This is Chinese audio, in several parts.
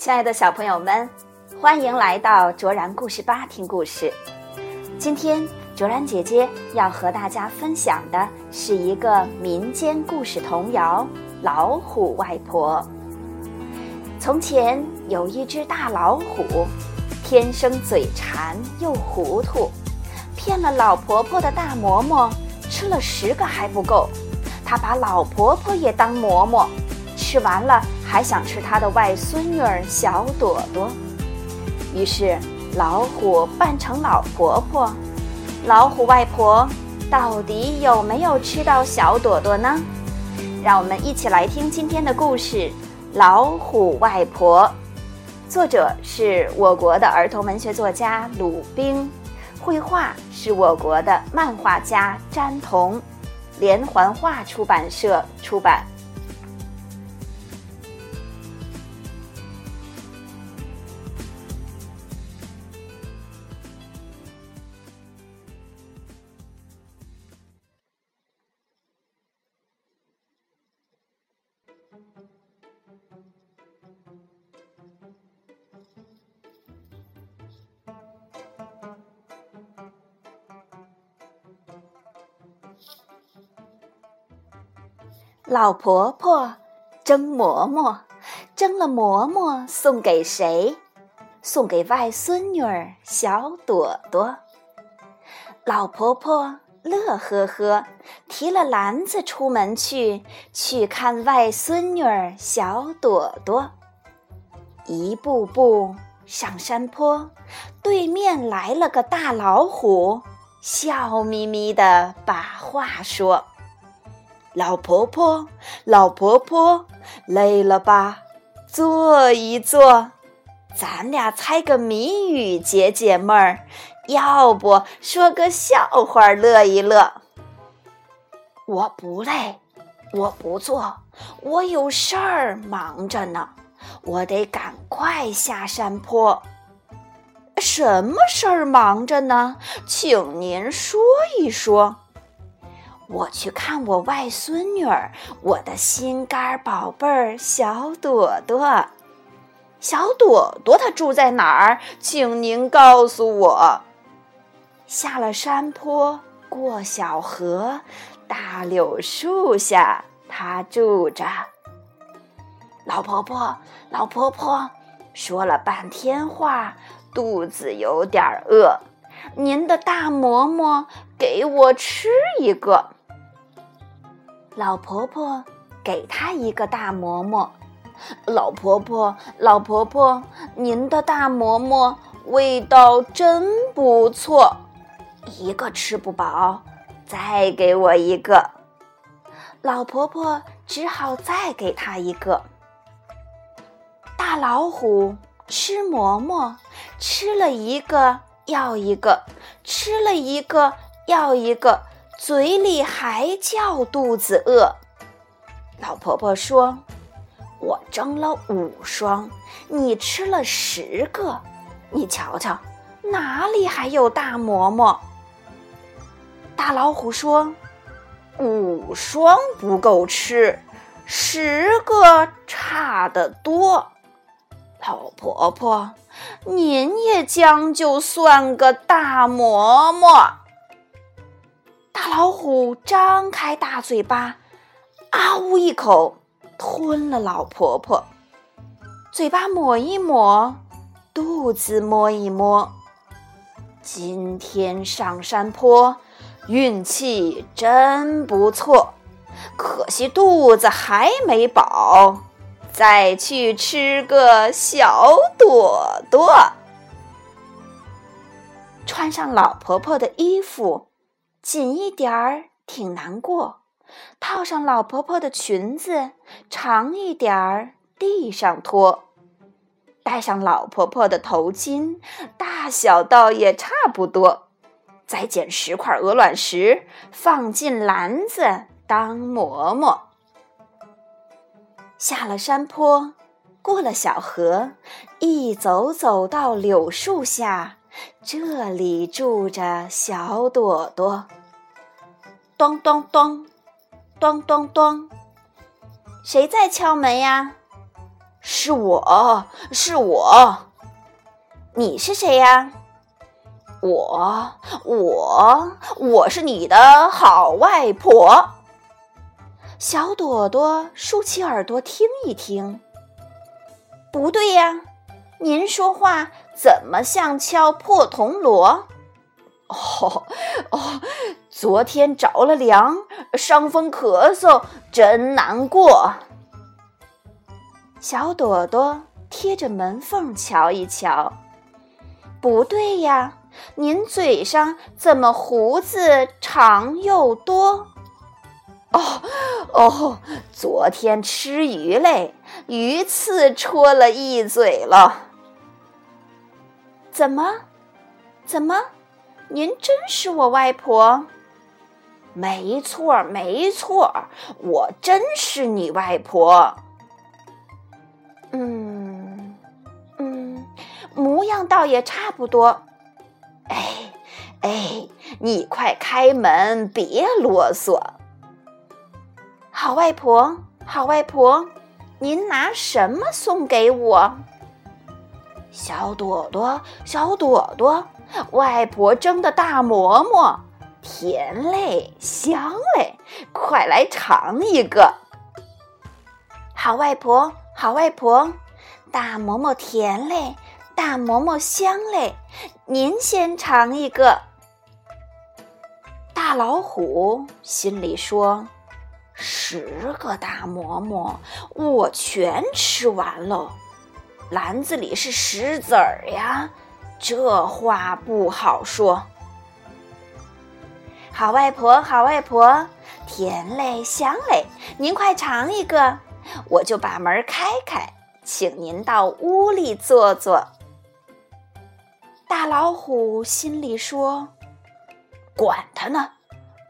亲爱的小朋友们，欢迎来到卓然故事吧听故事。今天卓然姐姐要和大家分享的是一个民间故事童谣《老虎外婆》。从前有一只大老虎，天生嘴馋又糊涂，骗了老婆婆的大馍馍，吃了十个还不够，他把老婆婆也当馍馍，吃完了。还想吃他的外孙女儿小朵朵，于是老虎扮成老婆婆。老虎外婆到底有没有吃到小朵朵呢？让我们一起来听今天的故事《老虎外婆》。作者是我国的儿童文学作家鲁冰，绘画是我国的漫画家詹彤，连环画出版社出版。老婆婆蒸馍馍，蒸了馍馍送给谁？送给外孙女儿小朵朵。老婆婆乐呵呵，提了篮子出门去，去看外孙女儿小朵朵。一步步上山坡，对面来了个大老虎，笑眯眯的把话说。老婆婆，老婆婆，累了吧？坐一坐，咱俩猜个谜语解解闷儿，要不说个笑话乐一乐。我不累，我不做，我有事儿忙着呢，我得赶快下山坡。什么事儿忙着呢？请您说一说。我去看我外孙女儿，我的心肝宝贝儿小朵朵。小朵朵她住在哪儿？请您告诉我。下了山坡，过小河，大柳树下，她住着。老婆婆，老婆婆，说了半天话，肚子有点饿，您的大馍馍给我吃一个。老婆婆给她一个大馍馍，老婆婆，老婆婆，您的大馍馍味道真不错，一个吃不饱，再给我一个。老婆婆只好再给她一个。大老虎吃馍馍，吃了一个要一个，吃了一个要一个。嘴里还叫肚子饿。老婆婆说：“我蒸了五双，你吃了十个，你瞧瞧，哪里还有大馍馍？”大老虎说：“五双不够吃，十个差得多。”老婆婆，您也将就算个大馍馍。大老虎张开大嘴巴，啊呜一口吞了老婆婆。嘴巴抹一抹，肚子摸一摸。今天上山坡，运气真不错。可惜肚子还没饱，再去吃个小朵朵。穿上老婆婆的衣服。紧一点儿挺难过，套上老婆婆的裙子，长一点儿地上拖，戴上老婆婆的头巾，大小倒也差不多。再捡十块鹅卵石，放进篮子当馍馍。下了山坡，过了小河，一走走到柳树下。这里住着小朵朵。咚咚咚，咚咚咚，谁在敲门呀？是我是我，你是谁呀？我我我是你的好外婆。小朵朵竖起耳朵听一听，不对呀，您说话怎么像敲破铜锣？哦哦，昨天着了凉，伤风咳嗽，真难过。小朵朵贴着门缝瞧一瞧，不对呀，您嘴上怎么胡子长又多？哦哦，昨天吃鱼嘞，鱼刺戳了一嘴了。怎么？怎么？您真是我外婆？没错，没错，我真是你外婆。嗯嗯，模样倒也差不多。哎哎，你快开门，别啰嗦。好外婆，好外婆，您拿什么送给我？小朵朵，小朵朵，外婆蒸的大馍馍，甜嘞，香嘞，快来尝一个。好外婆，好外婆，大馍馍甜嘞，大馍馍香嘞，您先尝一个。大老虎心里说。十个大馍馍，我全吃完了。篮子里是石子儿呀，这话不好说。好外婆，好外婆，甜嘞，香嘞，您快尝一个，我就把门开开，请您到屋里坐坐。大老虎心里说：“管他呢，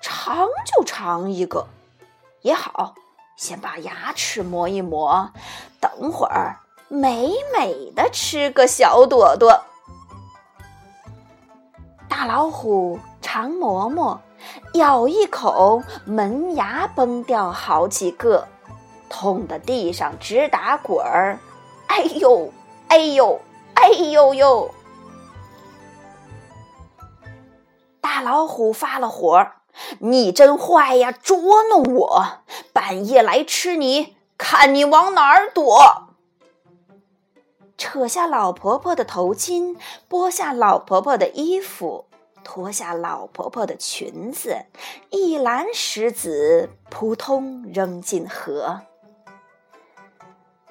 尝就尝一个。”也好，先把牙齿磨一磨，等会儿美美的吃个小朵朵。大老虎尝馍馍，咬一口，门牙崩掉好几个，痛得地上直打滚儿。哎呦，哎呦，哎呦呦！大老虎发了火。你真坏呀！捉弄我，半夜来吃你，看你往哪儿躲！扯下老婆婆的头巾，剥下老婆婆的衣服，脱下老婆婆的裙子，一篮石子扑通扔进河。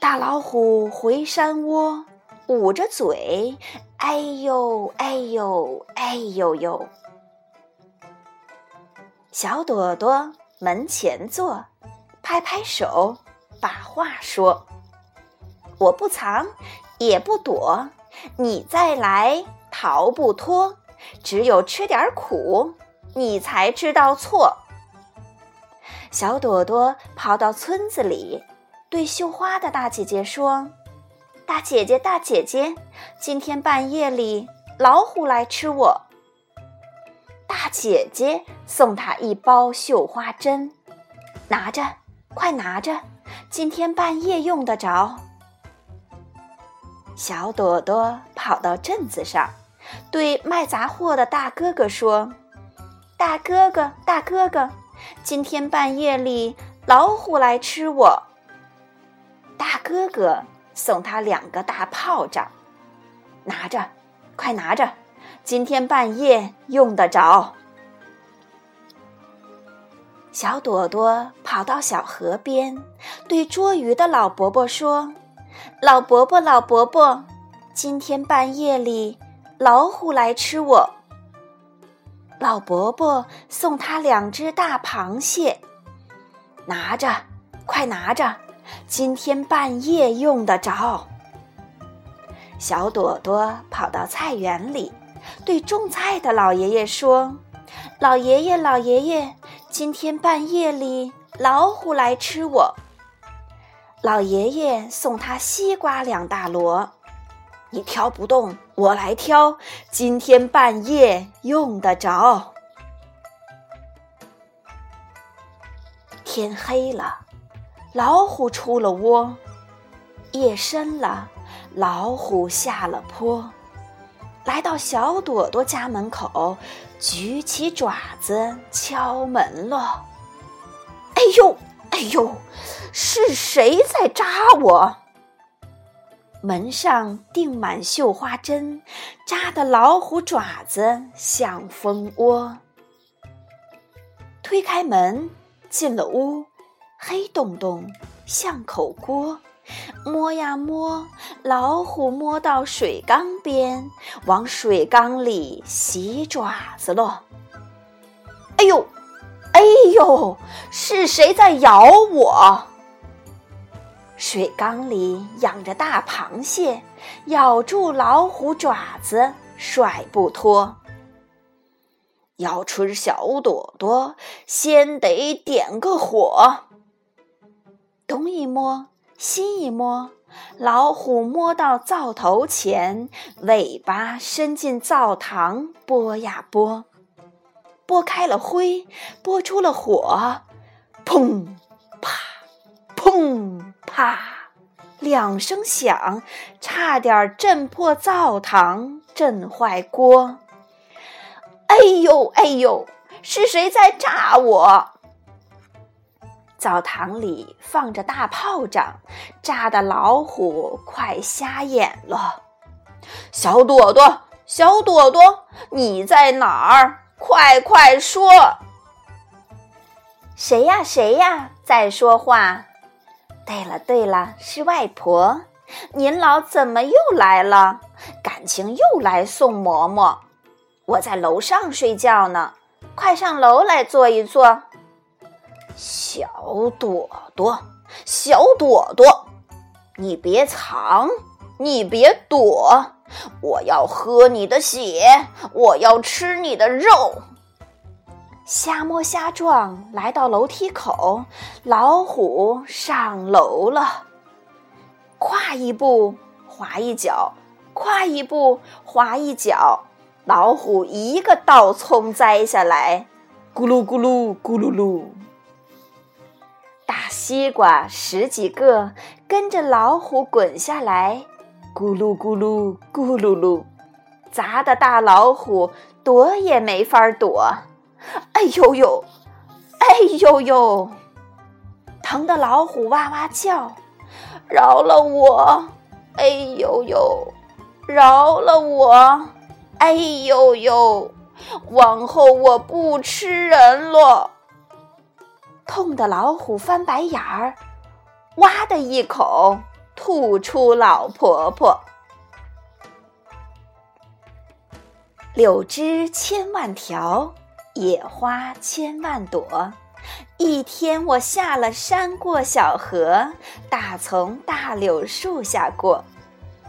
大老虎回山窝，捂着嘴，哎呦哎呦哎呦呦！小朵朵门前坐，拍拍手，把话说：“我不藏，也不躲，你再来逃不脱。只有吃点苦，你才知道错。”小朵朵跑到村子里，对绣花的大姐姐说：“大姐姐，大姐姐，今天半夜里老虎来吃我。”大姐姐送她一包绣花针，拿着，快拿着，今天半夜用得着。小朵朵跑到镇子上，对卖杂货的大哥哥说：“大哥哥，大哥哥，今天半夜里老虎来吃我。”大哥哥送他两个大炮仗，拿着，快拿着。今天半夜用得着。小朵朵跑到小河边，对捉鱼的老伯伯说：“老伯伯，老伯伯，今天半夜里老虎来吃我。”老伯伯送他两只大螃蟹，拿着，快拿着，今天半夜用得着。小朵朵跑到菜园里。对种菜的老爷爷说：“老爷爷，老爷爷，今天半夜里老虎来吃我。”老爷爷送他西瓜两大箩，你挑不动，我来挑，今天半夜用得着。天黑了，老虎出了窝，夜深了，老虎下了坡，来到小朵朵家门口，举起爪子敲门喽。哎呦，哎呦，是谁在扎我？门上钉满绣花针，扎的老虎爪子像蜂窝。推开门，进了屋，黑洞洞像口锅。摸呀摸，老虎摸到水缸边，往水缸里洗爪子喽。哎呦，哎呦，是谁在咬我？水缸里养着大螃蟹，咬住老虎爪子，甩不脱。要吃小朵朵，先得点个火。东一摸，西一摸，老虎摸到灶头前，尾巴伸进灶膛，拨呀拨，拨开了灰，拨出了火，砰，啪，砰。啪！两声响，差点震破灶堂，震坏锅。哎呦哎呦，是谁在炸我？灶堂里放着大炮仗，炸的老虎快瞎眼了。小朵朵，小朵朵，你在哪儿？快快说！谁呀谁呀，在说话？对了对了，是外婆，您老怎么又来了？感情又来送馍馍。我在楼上睡觉呢，快上楼来坐一坐。小朵朵，小朵朵，你别藏，你别躲，我要喝你的血，我要吃你的肉。瞎摸瞎撞，来到楼梯口，老虎上楼了。跨一步，滑一脚；跨一步，滑一脚。老虎一个稻葱栽下来，咕噜咕噜咕噜噜。大西瓜十几个跟着老虎滚下来，咕噜咕噜咕噜噜，砸的大老虎躲也没法躲。哎呦呦，哎呦呦，疼的老虎哇哇叫，饶了我！哎呦呦，饶了我！哎呦呦，往后我不吃人了。痛的老虎翻白眼儿，哇的一口吐出老婆婆。柳枝千万条。野花千万朵，一天我下了山，过小河，大从大柳树下过，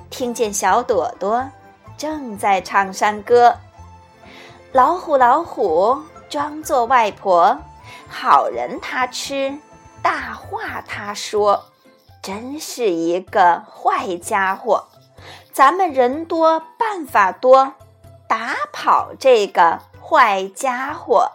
听见小朵朵正在唱山歌。老虎老虎装作外婆，好人他吃，大话他说，真是一个坏家伙。咱们人多办法多，打跑这个。坏家伙。